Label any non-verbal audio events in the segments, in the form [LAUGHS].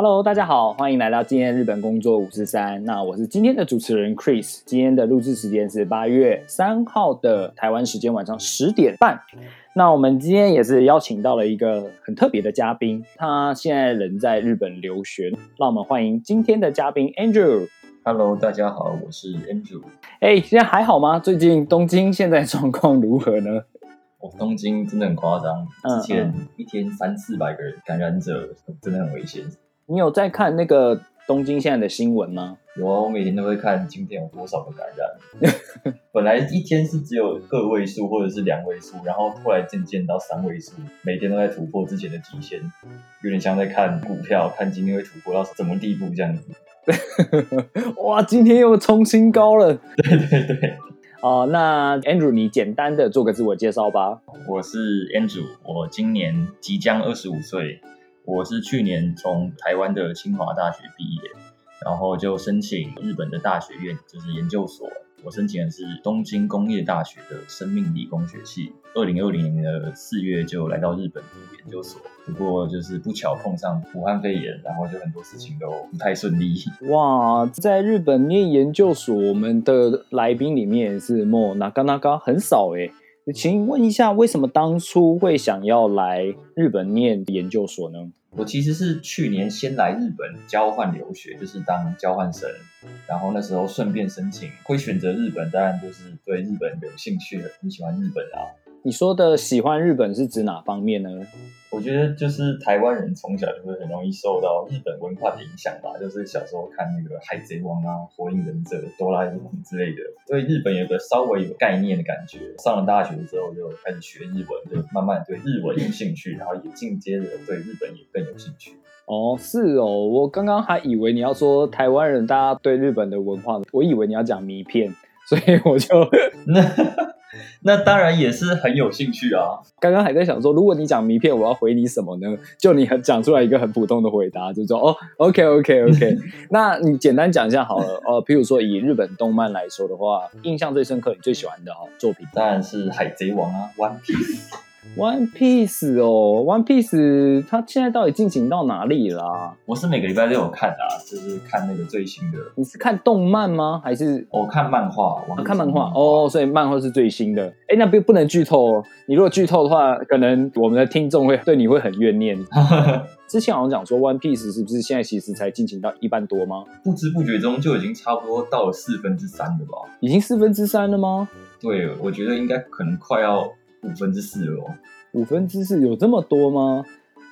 Hello，大家好，欢迎来到今天的日本工作五十三。那我是今天的主持人 Chris，今天的录制时间是八月三号的台湾时间晚上十点半。那我们今天也是邀请到了一个很特别的嘉宾，他现在人在日本留学。让我们欢迎今天的嘉宾 Andrew。Hello，大家好，我是 Andrew。哎，现在还好吗？最近东京现在状况如何呢？哦，东京真的很夸张，嗯之前一天三四百个人感染者，真的很危险。你有在看那个东京现在的新闻吗？有啊，我每天都会看今天有多少个感染。[LAUGHS] 本来一天是只有个位数或者是两位数，然后后来渐渐到三位数，每天都在突破之前的极限，有点像在看股票，看今天会突破到什么地步这样子。[LAUGHS] 哇，今天又冲新高了。对对对，哦、那 Andrew，你简单的做个自我介绍吧。我是 Andrew，我今年即将二十五岁，我是去年从台湾的清华大学毕业，然后就申请日本的大学院，就是研究所。我申请的是东京工业大学的生命理工学系。二零二零年的四月就来到日本读研究所，不过就是不巧碰上武汉肺炎，然后就很多事情都不太顺利。哇，在日本念研究所，我们的来宾里面是莫那嘎那嘎很少诶。请问一下，为什么当初会想要来日本念研究所呢？我其实是去年先来日本交换留学，就是当交换生，然后那时候顺便申请，会选择日本，当然就是对日本有兴趣，很喜欢日本啊。你说的喜欢日本是指哪方面呢？我觉得就是台湾人从小就会很容易受到日本文化的影响吧，就是小时候看那个《海贼王》啊、《火影忍者》、《哆啦 A 梦》之类的，对日本有个稍微有概念的感觉。上了大学之后就开始学日文，就慢慢对日文有兴趣，然后也进阶的对日本也更有兴趣。哦，是哦，我刚刚还以为你要说台湾人大家对日本的文化，我以为你要讲迷片，所以我就 [LAUGHS] 那那当然也是很有兴趣啊。刚刚还在想说，如果你讲名片，我要回你什么呢？就你很讲出来一个很普通的回答，就说哦，OK OK OK，[LAUGHS] 那你简单讲一下好了。呃，譬如说以日本动漫来说的话，印象最深刻、你最喜欢的哦作品当然是海贼王啊，One Piece。，One Piece 哦，One Piece 它现在到底进行到哪里啦、我是每个礼拜都有看的啊，就是看那个最新的。你是看动漫吗？还是我看漫画，我啊看漫画哦？所以漫画是最新的。哎，那不不能剧透哦。你如果剧透的话，可能我们的听众会对你会很怨念。[LAUGHS] 之前好像讲说 One Piece 是不是现在其实才进行到一半多吗？不知不觉中就已经差不多到了四分之三了吧？已经四分之三了吗？对，我觉得应该可能快要五分之四哦。五分之四有这么多吗？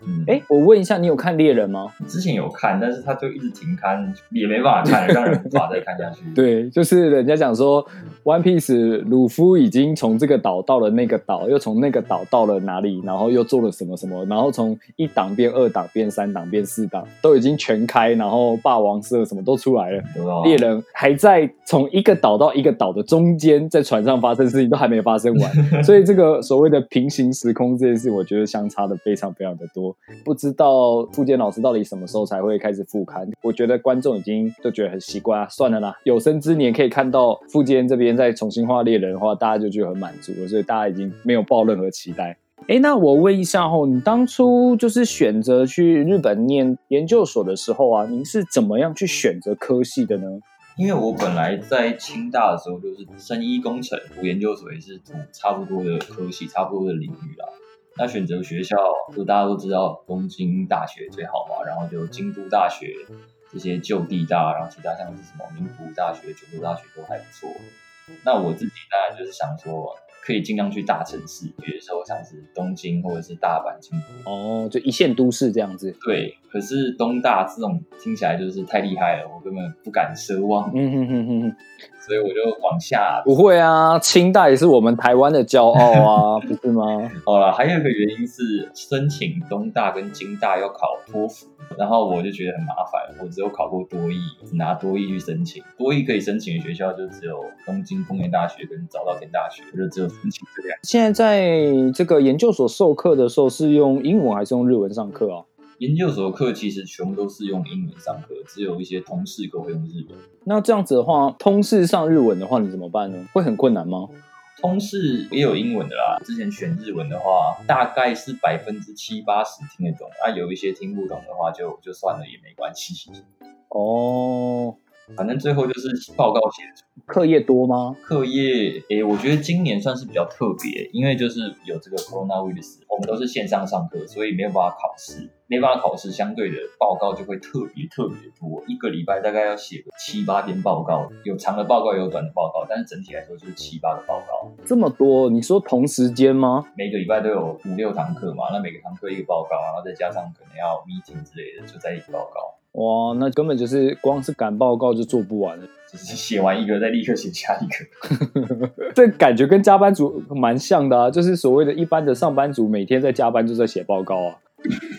嗯，哎，我问一下，你有看猎人吗？之前有看，但是他就一直停刊，也没办法看了，[LAUGHS] 让人无法再看下去。[LAUGHS] 对，就是人家讲说 One Piece 鲁夫已经从这个岛到了那个岛，又从那个岛到了哪里，然后又做了什么什么，然后从一档变二档变三档变四档，都已经全开，然后霸王色什么都出来了。猎人还在从一个岛到一个岛的中间，在船上发生事情都还没发生完，[LAUGHS] 所以这个所谓的平行时空这件事，我觉得相差的非常非常的多。不知道富坚老师到底什么时候才会开始复刊？我觉得观众已经都觉得很习惯啊，算了啦，有生之年可以看到富坚这边再重新画猎人的话，大家就觉得很满足了，所以大家已经没有抱任何期待。哎，那我问一下吼，你当初就是选择去日本念研究所的时候啊，您是怎么样去选择科系的呢？因为我本来在清大的时候就是生医工程，读研究所也是读差不多的科系，差不多的领域啦。那选择学校，就大家都知道东京大学最好嘛，然后就京都大学这些旧地大，然后其他像是什么名古屋大学、九州大学都还不错。那我自己当然就是想说，可以尽量去大城市，比如说像是东京或者是大阪、京都。哦，就一线都市这样子。对，可是东大这种听起来就是太厉害了，我根本不敢奢望。嗯哼哼哼哼，所以我就往下。不会啊，清大也是我们台湾的骄傲啊，[LAUGHS] 不是吗？好了，还有一个原因是申请东大跟京大要考托福，然后我就觉得很麻烦，我只有考过多艺，只拿多艺去申请，多艺可以申请的学校就只有东京工业大学跟早稻田大学，就只有申请这两。现在在这个研究所授课的时候是用英文还是用日文上课啊？研究所课其实全部都是用英文上课，只有一些通识课会用日文。那这样子的话，通识上日文的话，你怎么办呢？会很困难吗？通识也有英文的啦。之前选日文的话，大概是百分之七八十听得懂，啊，有一些听不懂的话，就就算了也没关系。哦，反正最后就是报告写出。课业多吗？课业，诶，我觉得今年算是比较特别，因为就是有这个 coronavirus，我们都是线上上课，所以没有办法考试，没办法考试，相对的报告就会特别特别多，一个礼拜大概要写个七八篇报告，有长的报告，有短的报告，但是整体来说就是七八个报告。这么多？你说同时间吗？每个礼拜都有五六堂课嘛，那每个堂课一个报告，然后再加上可能要 meeting 之类的，就在一个报告。哇，那根本就是光是赶报告就做不完了，[LAUGHS] 只是写完一个再立刻写下一个。[LAUGHS] 这感觉跟加班族蛮像的啊，就是所谓的一般的上班族，每天在加班就在写报告啊。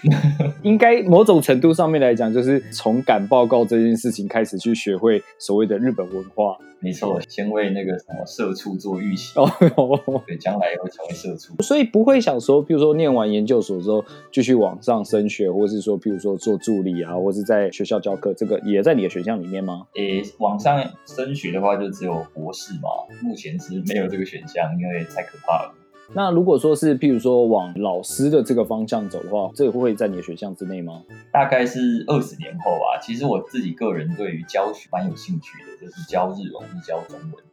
[LAUGHS] 应该某种程度上面来讲，就是从赶报告这件事情开始去学会所谓的日本文化。没错，先为那个什么社畜做预习，哦 [LAUGHS] 对，将来也会成为社畜。所以不会想说，比如说念完研究所之后继续往上升学，或是说，譬如说做助理啊，或是在学校教课，这个也在你的选项里面吗？诶，往上升学的话，就只有博士嘛，目前是没有这个选项，因为太可怕了。那如果说是譬如说往老师的这个方向走的话，这会在你的选项之内吗？大概是二十年后吧。其实我自己个人对于教学蛮有兴趣的，就是教日文、教中文。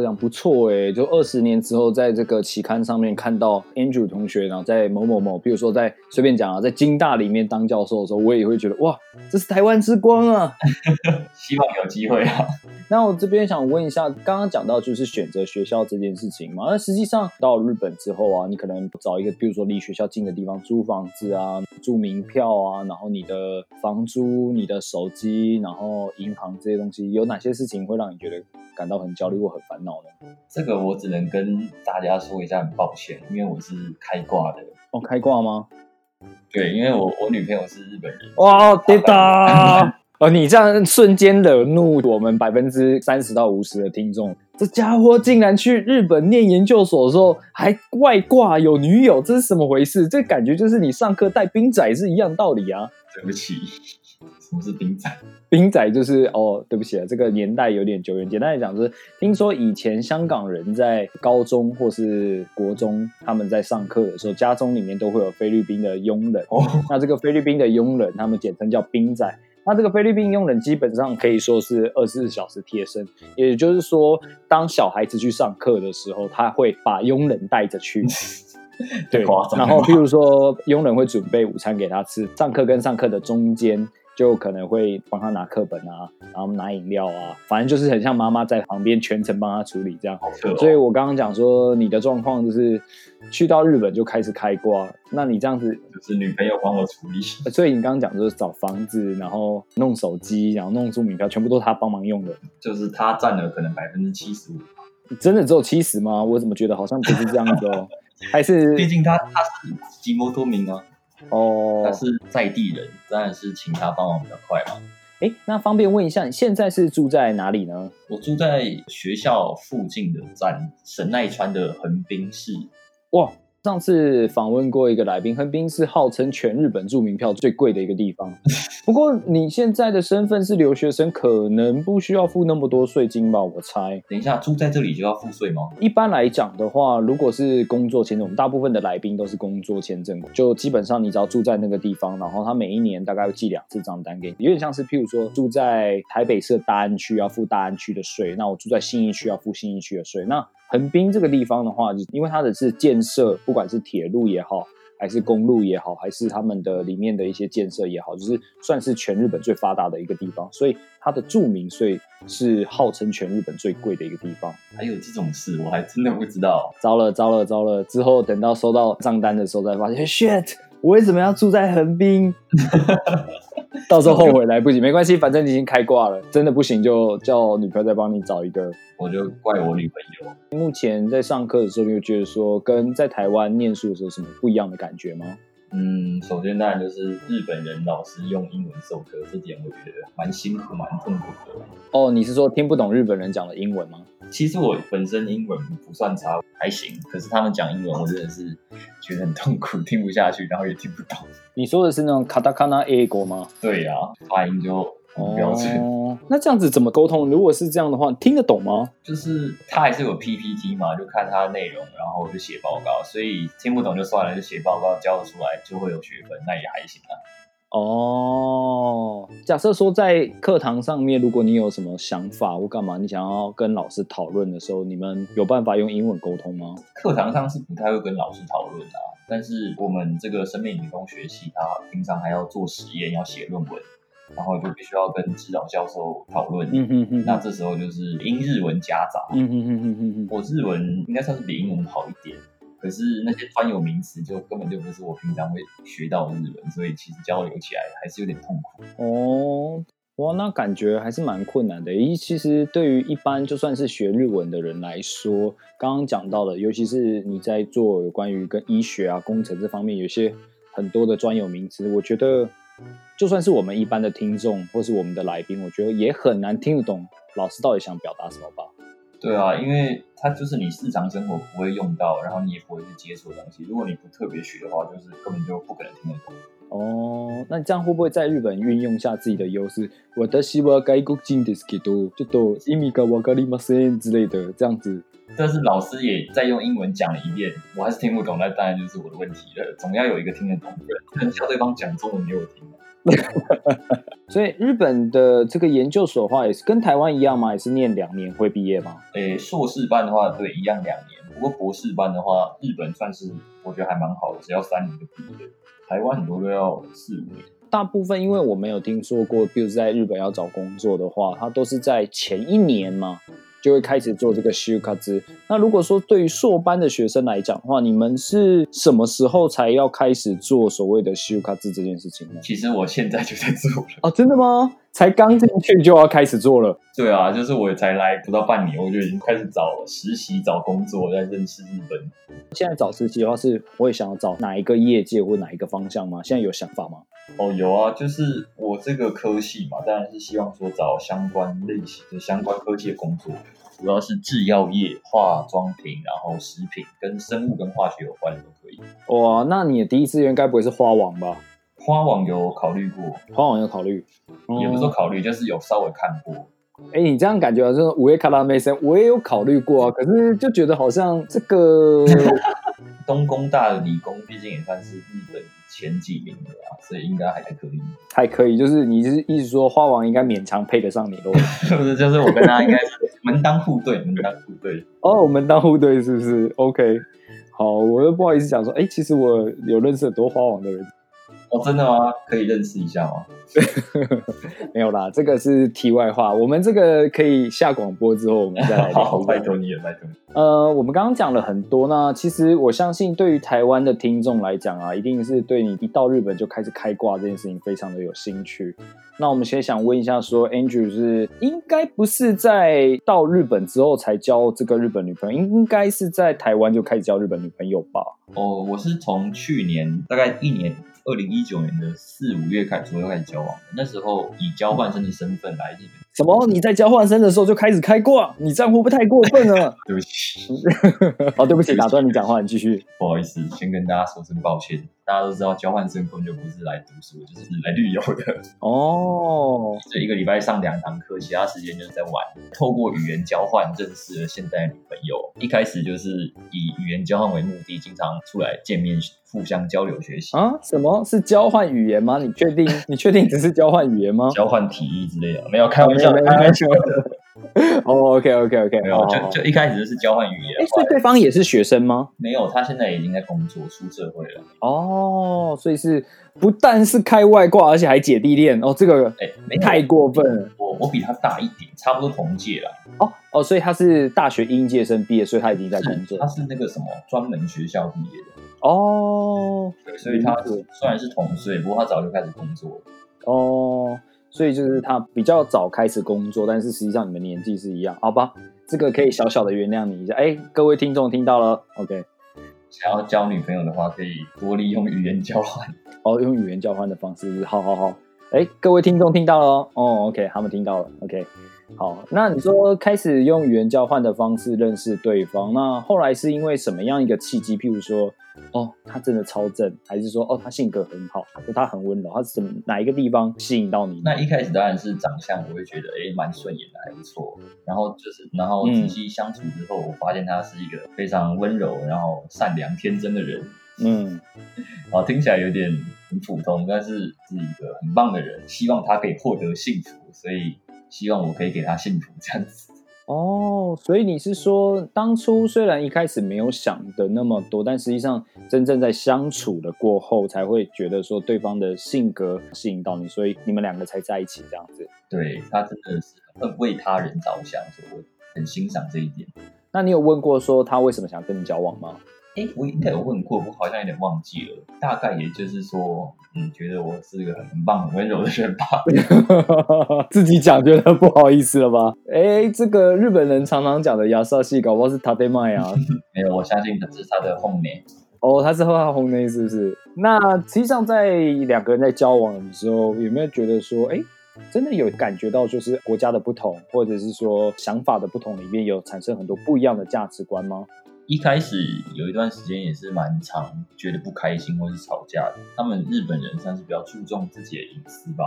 这样不错哎，就二十年之后，在这个期刊上面看到 Andrew 同学，然后在某某某，比如说在随便讲啊，在京大里面当教授的时候，我也会觉得哇，这是台湾之光啊！[LAUGHS] 希望有机会啊。[LAUGHS] 那我这边想问一下，刚刚讲到就是选择学校这件事情嘛，那实际上到日本之后啊，你可能找一个，比如说离学校近的地方租房子啊，住民票啊，然后你的房租、你的手机，然后银行这些东西，有哪些事情会让你觉得感到很焦虑或很烦？这个我只能跟大家说一下，很抱歉，因为我是开挂的。哦，开挂吗？对，因为我我女朋友是日本人。哇，对的。[LAUGHS] 哦，你这样瞬间惹怒我们百分之三十到五十的听众。这家伙竟然去日本念研究所的时候还外挂有女友，这是什么回事？这感觉就是你上课带兵仔是一样道理啊。对不起。什么是兵仔？兵仔就是哦，对不起啊，这个年代有点久远。简单来讲，就是听说以前香港人在高中或是国中，他们在上课的时候，家中里面都会有菲律宾的佣人。哦，那这个菲律宾的佣人，他们简称叫兵仔。那这个菲律宾佣人基本上可以说是二十四小时贴身，也就是说，当小孩子去上课的时候，他会把佣人带着去。[LAUGHS] 对，然后譬如说，佣人会准备午餐给他吃，上课跟上课的中间。就可能会帮他拿课本啊，然后拿饮料啊，反正就是很像妈妈在旁边全程帮他处理这样。所以我刚刚讲说你的状况就是去到日本就开始开挂，那你这样子就是女朋友帮我处理。所以你刚刚讲就是找房子，然后弄手机，然后弄住名票，全部都是他帮忙用的。就是他占了可能百分之七十五。真的只有七十吗？我怎么觉得好像不是这样子哦？还是毕竟他他是吉摩多名啊。哦，他是在地人，当然是请他帮忙比较快嘛。哎，那方便问一下，你现在是住在哪里呢？我住在学校附近的站神奈川的横滨市。哇。上次访问过一个来宾，横滨是号称全日本住民票最贵的一个地方。[LAUGHS] 不过你现在的身份是留学生，可能不需要付那么多税金吧？我猜。等一下，住在这里就要付税吗？一般来讲的话，如果是工作签证，我们大部分的来宾都是工作签证，就基本上你只要住在那个地方，然后他每一年大概会寄两次账单给你，有点像是譬如说住在台北市大安区要付大安区的税，那我住在信义区要付信义区的税，那。横滨这个地方的话，就因为它的是建设，不管是铁路也好，还是公路也好，还是他们的里面的一些建设也好，就是算是全日本最发达的一个地方，所以它的住民税是号称全日本最贵的一个地方。还有这种事，我还真的不知道。糟了，糟了，糟了！之后等到收到账单的时候，再发现，shit，我为什么要住在横滨？[LAUGHS] [LAUGHS] 到时候后悔来不及，没关系，反正你已经开挂了，真的不行就叫女朋友再帮你找一个。我就怪我女朋友。目前在上课的时候，你有觉得说跟在台湾念书的时候什么不一样的感觉吗？嗯，首先当然就是日本人老师用英文授课，这点我觉得蛮辛苦、蛮痛苦的。哦，你是说听不懂日本人讲的英文吗？其实我本身英文不算差，还行。可是他们讲英文，我真的是觉得很痛苦，[LAUGHS] 听不下去，然后也听不懂。你说的是那种卡塔卡纳 A 国吗？对呀、发音就很标准。哦，那这样子怎么沟通？如果是这样的话，听得懂吗？就是他还是有 PPT 嘛，就看他的内容，然后就写报告。所以听不懂就算了，就写报告交得出来就会有学分，那也还行啊。哦，假设说在课堂上面，如果你有什么想法或干嘛，你想要跟老师讨论的时候，你们有办法用英文沟通吗？课堂上是不太会跟老师讨论啊，但是我们这个生命理工学系，它平常还要做实验，要写论文，然后就必须要跟指导教授讨论。嗯嗯嗯，那这时候就是英日文夹杂。嗯哼哼哼哼哼，我日文应该算是比英文好一点，可是那些专有名词就根本就不是我平常会学到的日文，所以其实交流起来还是有点痛苦。哦，哇，那感觉还是蛮困难的。咦，其实对于一般就算是学日文的人来说，刚刚讲到的，尤其是你在做有关于跟医学啊、工程这方面，有些很多的专有名词，我觉得就算是我们一般的听众或是我们的来宾，我觉得也很难听得懂老师到底想表达什么吧。对啊，因为它就是你日常生活不会用到，然后你也不会去接触的东西。如果你不特别学的话，就是根本就不可能听得懂。哦，那这样会不会在日本运用下自己的优勢？我的希望外国人ですけど、ちょっと意味がわかりません之类的，这样子。 但是老师也再用英文讲了一遍，我还是听不懂，那当然就是我的问题了。总要有一个听得懂的人，不能叫对方讲中文给我听啊。[LAUGHS] 所以日本的这个研究所的话，也是跟台湾一样吗？也是念两年会毕业吗？诶，硕士班的话，对，一样两年。不过博士班的话，日本算是我觉得还蛮好的，只要三年就毕业。台湾很多都要四五年。大部分因为我没有听说过，比如在日本要找工作的话，他都是在前一年嘛，就会开始做这个修卡兹。那如果说对于硕班的学生来讲的话，你们是什么时候才要开始做所谓的修卡兹这件事情呢？其实我现在就在做了。哦，真的吗？才刚进去就要开始做了？对啊，就是我才来不到半年，我就已经开始找实习、找工作，在认识日本。现在找实习的话，是会想要找哪一个业界或哪一个方向吗？现在有想法吗？哦，有啊，就是我这个科系嘛，当然是希望说找相关类型的相关科技的工作，主要是制药业、化妆品，然后食品跟生物跟化学有关的都可以。哇，那你的第一志愿该不会是花王吧？花网有考虑过，花王有考虑，也不是说哦考虑，就是有稍微看过。哎、你这样感觉好像五月卡拉梅森，我也有考虑过啊，可是就觉得好像这个 [LAUGHS] 东工大的理工毕竟也算是日本前几名的啊，所以应该还可以。还可以，就是你是意思说花王应该勉强配得上你咯？是 [LAUGHS] 不是？就是我跟他应该是门当户对，门当户对。哦，门当户对是不是？OK，好，我又不好意思讲说，哎、其实我有认识很多花王的人，哦，真的吗？可以认识一下吗？[LAUGHS] 没有啦，这个是题外话，我们这个可以下广播之后我们再来聊。[LAUGHS] 好，拜托你了，拜托你。呃，我们刚刚讲了很多，那其实我相信对于台湾的听众来讲啊，一定是对你一到日本就开始开挂这件事情非常的有兴趣。那我们先想问一下说，Andrew 是应该不是在到日本之后才交这个日本女朋友，应应该是在台湾就开始交日本女朋友吧？哦，我是从去年大概一年，二零一九年的四五月开始左右开始交往。那时候以交换生的身份来日本。什么？你在交换生的时候就开始开挂？你这样会不会太过分了？[LAUGHS] 对不起，哦，对不起，打断你讲话，你继续。[LAUGHS] 不好意思，先跟大家说声抱歉。大家都知道，交换生根本就不是来读书，就是来旅游的。哦，这一个礼拜上两堂课，其他时间就是在玩。透过语言交换认识了现在的女朋友。一开始就是以语言交换为目的，经常出来见面，互相交流学习，啊，什么是交换语言吗？你确定？[LAUGHS] 你确定只是交换语言吗？交换体育之类的。没有开玩笑，开玩笑。[LAUGHS] 哦，OK，OK，OK，没有，就就一开始就是交换语言哎，。所以对方也是学生吗？没有，他现在已经在工作，出社会了。哦，所以是不但是开外挂，而且还姐弟恋哦，这个哎，没太过分了我我比他大一点，差不多同届了。哦哦，所以他是大学应届生毕业，所以他已经在工作他是那个什么专门学校毕业的，哦。对，所以他是虽然是同岁，不过他早就开始工作了。哦，所以就是他比较早开始工作，但是实际上你们年纪是一样，好吧？这个可以小小的原谅你一下。哎，各位听众听到了，OK。想要交女朋友的话，可以多利用语言交换。哦，用语言交换的方式，好好好。哎，各位听众听到了哦。哦，OK，他们听到了，OK。好，那你说开始用语言交换的方式认识对方，那后来是因为什么样一个契机？譬如说，哦，他真的超正，还是说，哦，他性格很好，或他很温柔，他是什么哪一个地方吸引到你？那一开始当然是长相，我会觉得哎，蛮顺眼的，还不错。然后就是，然后仔细相处之后，我发现他是一个非常温柔，然后善良天真的人。嗯，哦，听起来有点很普通，但是是一个很棒的人。希望他可以获得幸福，所以。希望我可以给他幸福，这样子。哦，所以你是说，当初虽然一开始没有想的那么多，但实际上真正在相处的过后，才会觉得说对方的性格吸引到你，所以你们两个才在一起这样子。对他真的是很为他人着想，所以我很欣赏这一点。那你有问过说他为什么想跟你交往吗？哎，我应该有问过，我好像有点忘记了。大概也就是说，嗯，觉得我是一个很棒、很温柔的人吧。[LAUGHS] 自己讲觉得不好意思了吧？哎，这个日本人常常讲的亚萨西，搞不好是他的麦啊。[LAUGHS] 没有，我相信他是他的红内。哦，他是他红内是不是？那实际上在两个人在交往的时候，有没有觉得说，哎，真的有感觉到就是国家的不同，或者是说想法的不同里面有产生很多不一样的价值观吗？一开始有一段时间也是蛮常觉得不开心或是吵架的。他们日本人算是比较注重自己的隐私吧。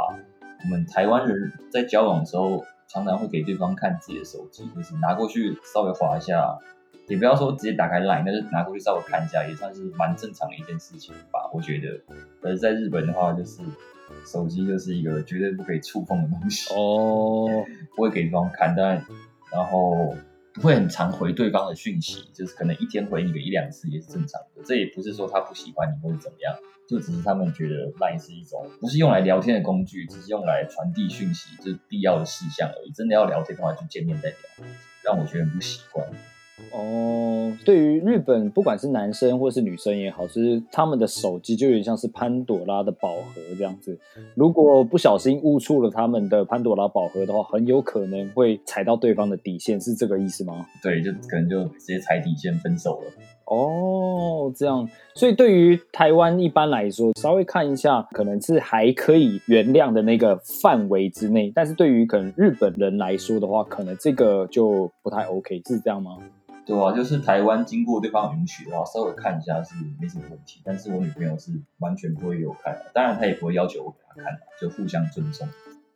我们台湾人在交往的时候，常常会给对方看自己的手机，就是拿过去稍微划一下，也不要说直接打开 Line，但是拿过去稍微看一下，也算是蛮正常的一件事情吧。我觉得，而在日本的话，就是手机就是一个绝对不可以触碰的东西哦，不会给对方看，但然后。不会很常回对方的讯息，就是可能一天回你个一两次也是正常的。这也不是说他不喜欢你或者怎么样，就只是他们觉得 LINE 是一种不是用来聊天的工具，只是用来传递讯息，就是必要的事项而已。真的要聊天的话，就见面再聊，让我觉得很不习惯。哦，对于日本，不管是男生或是女生也好，是他们的手机就有点像是潘朵拉的宝盒这样子。如果不小心误触了他们的潘朵拉宝盒的话，很有可能会踩到对方的底线，是这个意思吗？对，就可能就直接踩底线分手了。哦，这样，所以对于台湾一般来说，稍微看一下，可能是还可以原谅的那个范围之内。但是对于可能日本人来说的话，可能这个就不太 OK，是这样吗？对啊，就是台湾经过对方允许的话，稍微看一下是没什么问题。但是我女朋友是完全不会给我看的，当然她也不会要求我给她看，就互相尊重。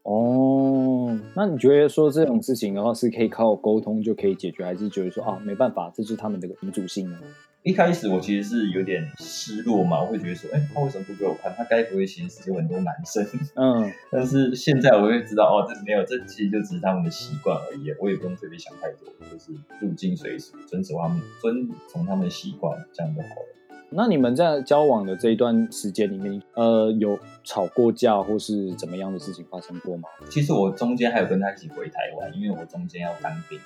哦，那你觉得说这种事情的话，是可以靠沟通就可以解决，还是觉得说啊没办法，这是他们的民主性呢？一开始我其实是有点失落嘛，我会觉得说，哎，他为什么不给我看？他该不会其实有很多男生？嗯，[LAUGHS] 但是现在我会知道，哦，这没有，这其实就只是他们的习惯而已，我也不用特别想太多，就是入境随俗，遵守他们，遵从他们的习惯，这样就好了。那你们在交往的这一段时间里面，呃，有吵过架或是怎么样的事情发生过吗？其实我中间还有跟他一起回台湾，因为我中间要当兵，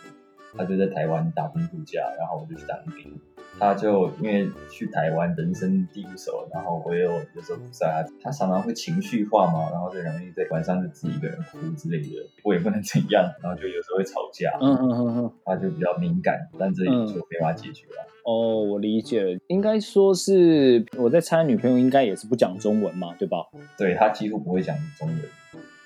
他就在台湾打工度假，然后我就去当兵。他就因为去台湾人生地不熟，然后我又有时候不在他，他常常会情绪化嘛，然后就容易在晚上就自己一个人哭之类的，我也不能怎样，然后就有时候会吵架，嗯嗯嗯嗯，他就比较敏感，但这也就没法解决了。哦，我理解了，应该说是我在猜女朋友应该也是不讲中文嘛，对吧？对他几乎不会讲中文，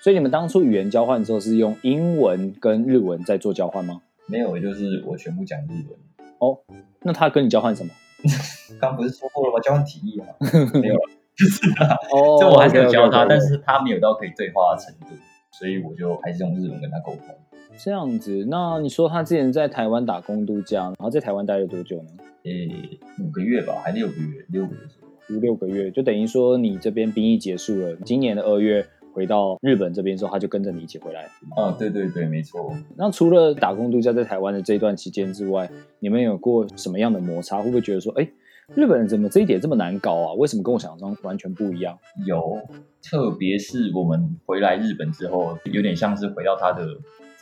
所以你们当初语言交换的时候是用英文跟日文在做交换吗？没有，就是我全部讲日文。哦，那他跟你交换什么？[LAUGHS] 刚不是说过了吗？交换体液吗？[LAUGHS] 没有了，就是哦，[LAUGHS] 这我还是有教他，但是他没有到可以对话的程度，所以我就还是用日文跟他沟通。这样子，那你说他之前在台湾打工度假，然后在台湾待了多久呢？诶，五个月吧，还六个月，六个月左右，五六个月，就等于说你这边兵役结束了，今年的二月。回到日本这边之后，他就跟着你一起回来。啊，对对对，没错。那除了打工度假在台湾的这一段期间之外，你们有过什么样的摩擦？会不会觉得说，哎，日本人怎么这一点这么难搞啊？为什么跟我想象中完全不一样？有，特别是我们回来日本之后，有点像是回到他的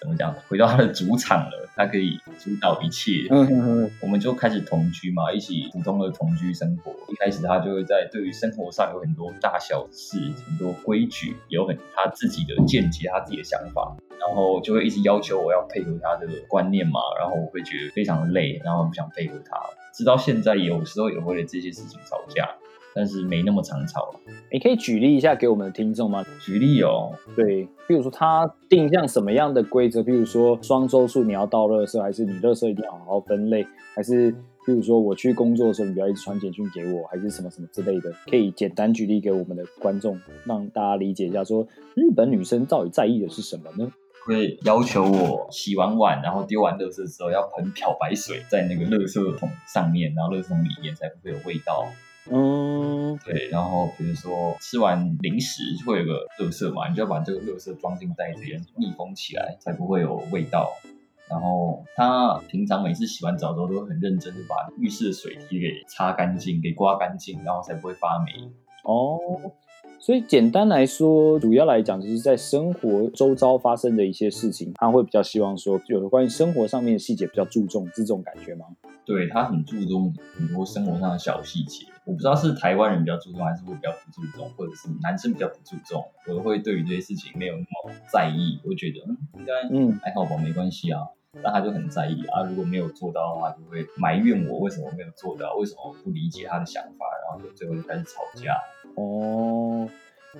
怎么讲，回到他的主场了，他可以主导一切。嗯嗯嗯，我们就开始同居嘛，一起普通的同居生活。一开始他就会在对于生活上有很多大小事、很多规矩，有很他自己的见解、他自己的想法，然后就会一直要求我要配合他的观念嘛，然后我会觉得非常累，然后不想配合他。直到现在，有时候也会为了这些事情吵架，但是没那么常吵。你可以举例一下给我们的听众吗？举例哦，对，比如说他定向什么样的规则，比如说双周数你要倒垃圾，还是你垃圾一定要好好分类，还是比如说我去工作的时候你不要一直传简讯给我，还是什么什么之类的，可以简单举例给我们的观众，让大家理解一下，说日本女生到底在意的是什么呢？会要求我洗完碗，然后丢完垃圾之后要喷漂白水在那个垃圾桶上面，然后垃圾桶里面才不会有味道。嗯，对，然后比如说吃完零食会有个垃圾嘛，你就要把这个垃圾装进袋子里，密封起来，才不会有味道。然后他平常每次洗完澡之后都会很认真的把浴室的水梯给擦干净，给刮干净，然后才不会发霉。哦，所以简单来说，主要来讲就是在生活周遭发生的一些事情，他会比较希望说，有关于生活上面的细节比较注重，是这种感觉吗？对他很注重很多生活上的小细节，我不知道是台湾人比较注重，还是会比较不注重，或者是男生比较不注重。我会对于这些事情没有那么在意，我觉得嗯应该嗯还好吧，没关系啊。但他就很在意啊，如果没有做到的话，就会埋怨我为什么没有做到，为什么不理解他的想法，然后就最后就开始吵架。哦，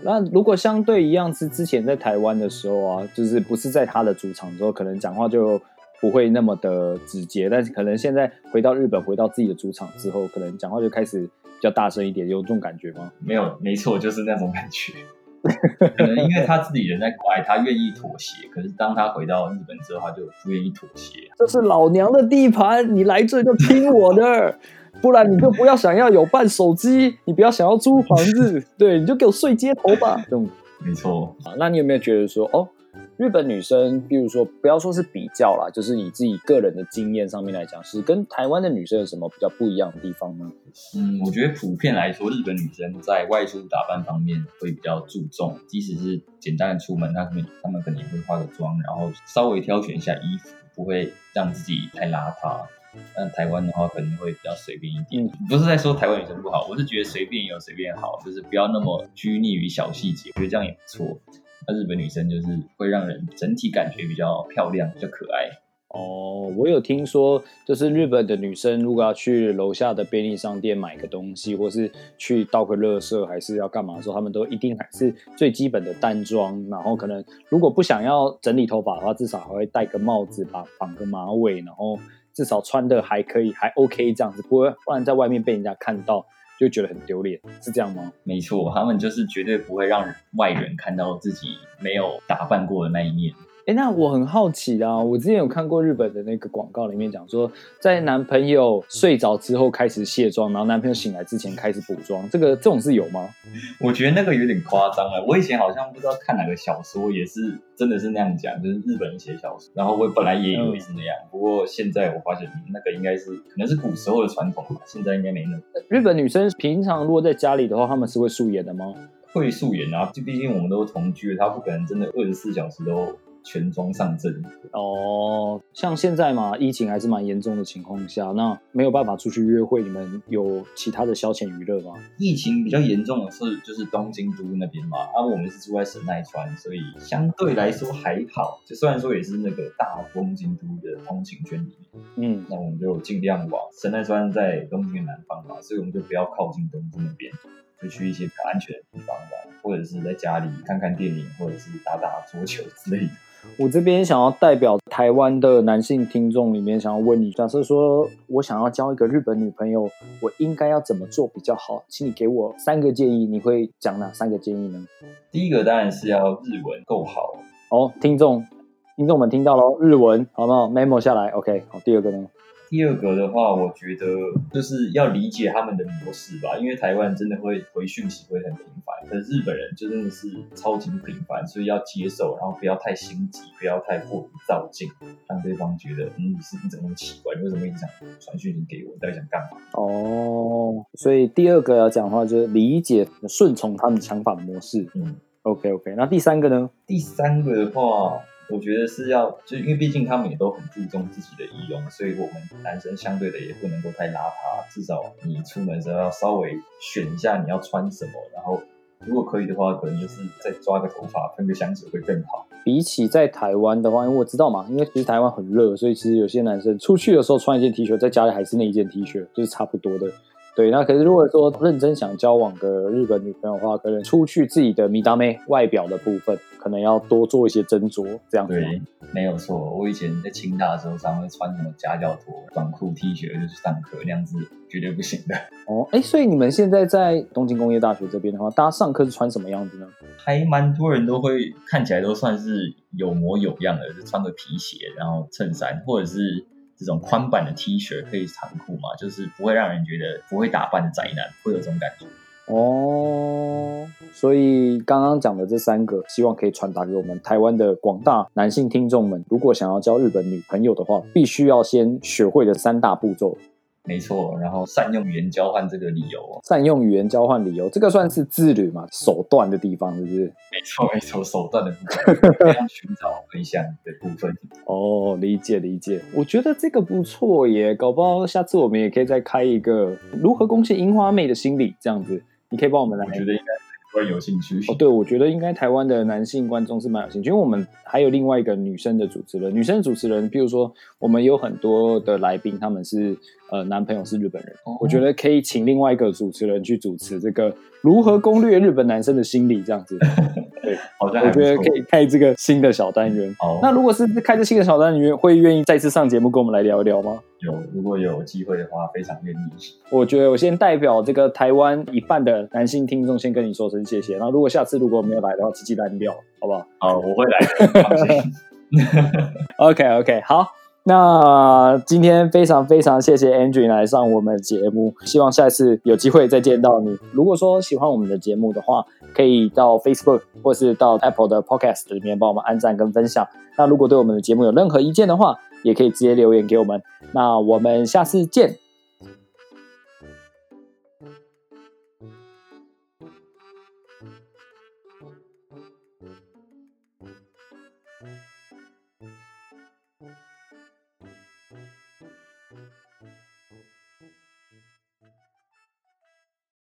那如果相对一样是之前在台湾的时候啊，就是不是在他的主场之后，可能讲话就不会那么的直接，但是可能现在回到日本，回到自己的主场之后，可能讲话就开始比较大声一点，有这种感觉吗？没有，没错，就是那种感觉。可能因为他自己人在国外，他愿意妥协，可是当他回到日本之后，他就不愿意妥协。这是老娘的地盘，你来这就听我的，不然你就不要想要有办手机，你不要想要租房子，[LAUGHS] 对，你就给我睡街头吧。这种没错，啊，那你有没有觉得说，哦，日本女生，比如说不要说是比较啦，就是以自己个人的经验上面来讲，是跟台湾的女生有什么比较不一样的地方呢？嗯，我觉得普遍来说，日本女生在外出打扮方面会比较注重，即使是简单的出门，她可能她们可能也会化个妆，然后稍微挑选一下衣服，不会让自己太邋遢。但台湾的话，可能会比较随便一点。嗯不是在说台湾女生不好，我是觉得随便也有随便好，就是不要那么拘泥于小细节，我觉得这样也不错。那日本女生就是会让人整体感觉比较漂亮、比较可爱。哦，我有听说，就是日本的女生如果要去楼下的便利商店买个东西，或是去倒个垃圾，还是要干嘛的时候，她们都一定还是最基本的淡妆，然后可能如果不想要整理头发的话，至少还会戴个帽子，把绑个马尾，然后至少穿的还可以，还 OK 这样子，不会不然在外面被人家看到就觉得很丢脸，是这样吗？没错，他们就是绝对不会让外人看到自己没有打扮过的那一面。哎，那我很好奇啊，我之前有看过日本的那个广告，里面讲说，在男朋友睡着之后开始卸妆，然后男朋友醒来之前开始补妆，这个这种是有吗？[LAUGHS] 我觉得那个有点夸张了。我以前好像不知道看哪个小说，也是真的是那样讲，就是日本人写小说。然后我本来也以为是那样，不过现在我发现嗯那个应该是可能是古时候的传统吧，现在应该没那么日本女生平常如果在家里的话，她们是会素颜的吗？会素颜啊。就毕竟我们都同居了，他不可能真的二十四小时都全装上阵。哦，像现在嘛，疫情还是蛮严重的情况下，那没有办法出去约会，你们有其他的消遣娱乐吗？疫情比较严重的是就是东京都那边嘛，啊，我们是住在神奈川，所以相对来说还好。就虽然说也是那个大东京都的通勤圈里面，嗯，那我们就尽量往神奈川在东京的南方嘛，所以我们就不要靠近东京那边，就去一些比较安全的地方吧，或者是在家里看看电影，或者是打打桌球之类的。我这边想要代表台湾的男性听众里面，想要问你，假设说我想要交一个日本女朋友，我应该要怎么做比较好？请你给我三个建议，你会讲哪三个建议呢？第一个当然是要日文够好，哦，听众，听众们听到喽，日文好不好？memo 下来，OK。好，第二个呢？第二个的话，我觉得就是要理解他们的模式吧，因为台湾真的会回讯息会很频繁，可是日本人就真的是超级不频繁，所以要接受，然后不要太心急，不要太过于躁进，让对方觉得嗯你是你怎么那么奇怪，你为什么一直想传讯息给我，你到底想干嘛？哦，所以第二个要讲的话就是理解、顺从他们想法的模式。嗯，OK OK，那第三个呢？第三个的话，我觉得是要，就因为毕竟他们也都很注重自己的仪容，所以我们男生相对的也不能够太邋遢，至少你出门的时候要稍微选一下你要穿什么，然后如果可以的话，可能就是再抓个头发，喷个香水会更好。比起在台湾的话，因为我知道嘛，因为其实台湾很热，所以其实有些男生出去的时候穿一件 T 恤，在家里还是那一件 T 恤，就是差不多的。对，那可是如果说认真想交往个日本女朋友的话，可能出去自己的米达妹外表的部分，可能要多做一些斟酌，这样子。对，没有错。我以前在清大的时候，常会穿什么夹脚拖、短裤、T 恤就去上课，那样子绝对不行的。[LAUGHS] 哦，哎，所以你们现在在东京工业大学这边的话，大家上课是穿什么样子呢？还蛮多人都会看起来都算是有模有样的，就穿个皮鞋，然后衬衫，或者是。这种宽版的 T 恤可以长裤嘛，就是不会让人觉得不会打扮的宅男，会有这种感觉。哦，所以刚刚讲的这三个，希望可以传达给我们台湾的广大男性听众们，如果想要交日本女朋友的话，必须要先学会的三大步骤。没错，然后善用语言交换这个理由，善用语言交换理由，这个算是自律嘛？手段的地方是不是？没错，没错，手段的部分，[LAUGHS] 寻找分享的部分。哦，理解理解，我觉得这个不错耶，搞不好下次我们也可以再开一个如何攻陷樱花妹的心理这样子，你可以帮我们来。我觉得应该。会有兴趣哦，对，我觉得应该台湾的男性观众是蛮有兴趣，因为我们还有另外一个女生的主持人，女生主持人，比如说我们有很多的来宾，他们是呃男朋友是日本人，我觉得可以请另外一个主持人去主持这个如何攻略日本男生的心理这样子。[LAUGHS] 对，好像我觉得可以开这个新的小单元。好，那如果是开这新的小单元，会愿意再次上节目跟我们来聊一聊吗？有，如果有机会的话，非常愿意。我觉得我先代表这个台湾一半的男性听众，先跟你说声谢谢。然后如果下次如果没有来的话，直接单掉，好不好？好，我会来。放心。OK OK，好。[LAUGHS] [LAUGHS] 那今天非常非常谢谢 Andrew 来上我们节目，希望下次有机会再见到你。如果说喜欢我们的节目的话，可以到 Facebook 或是到 Apple 的 Podcast 里面帮我们按赞跟分享。那如果对我们的节目有任何意见的话，也可以直接留言给我们。那我们下次见。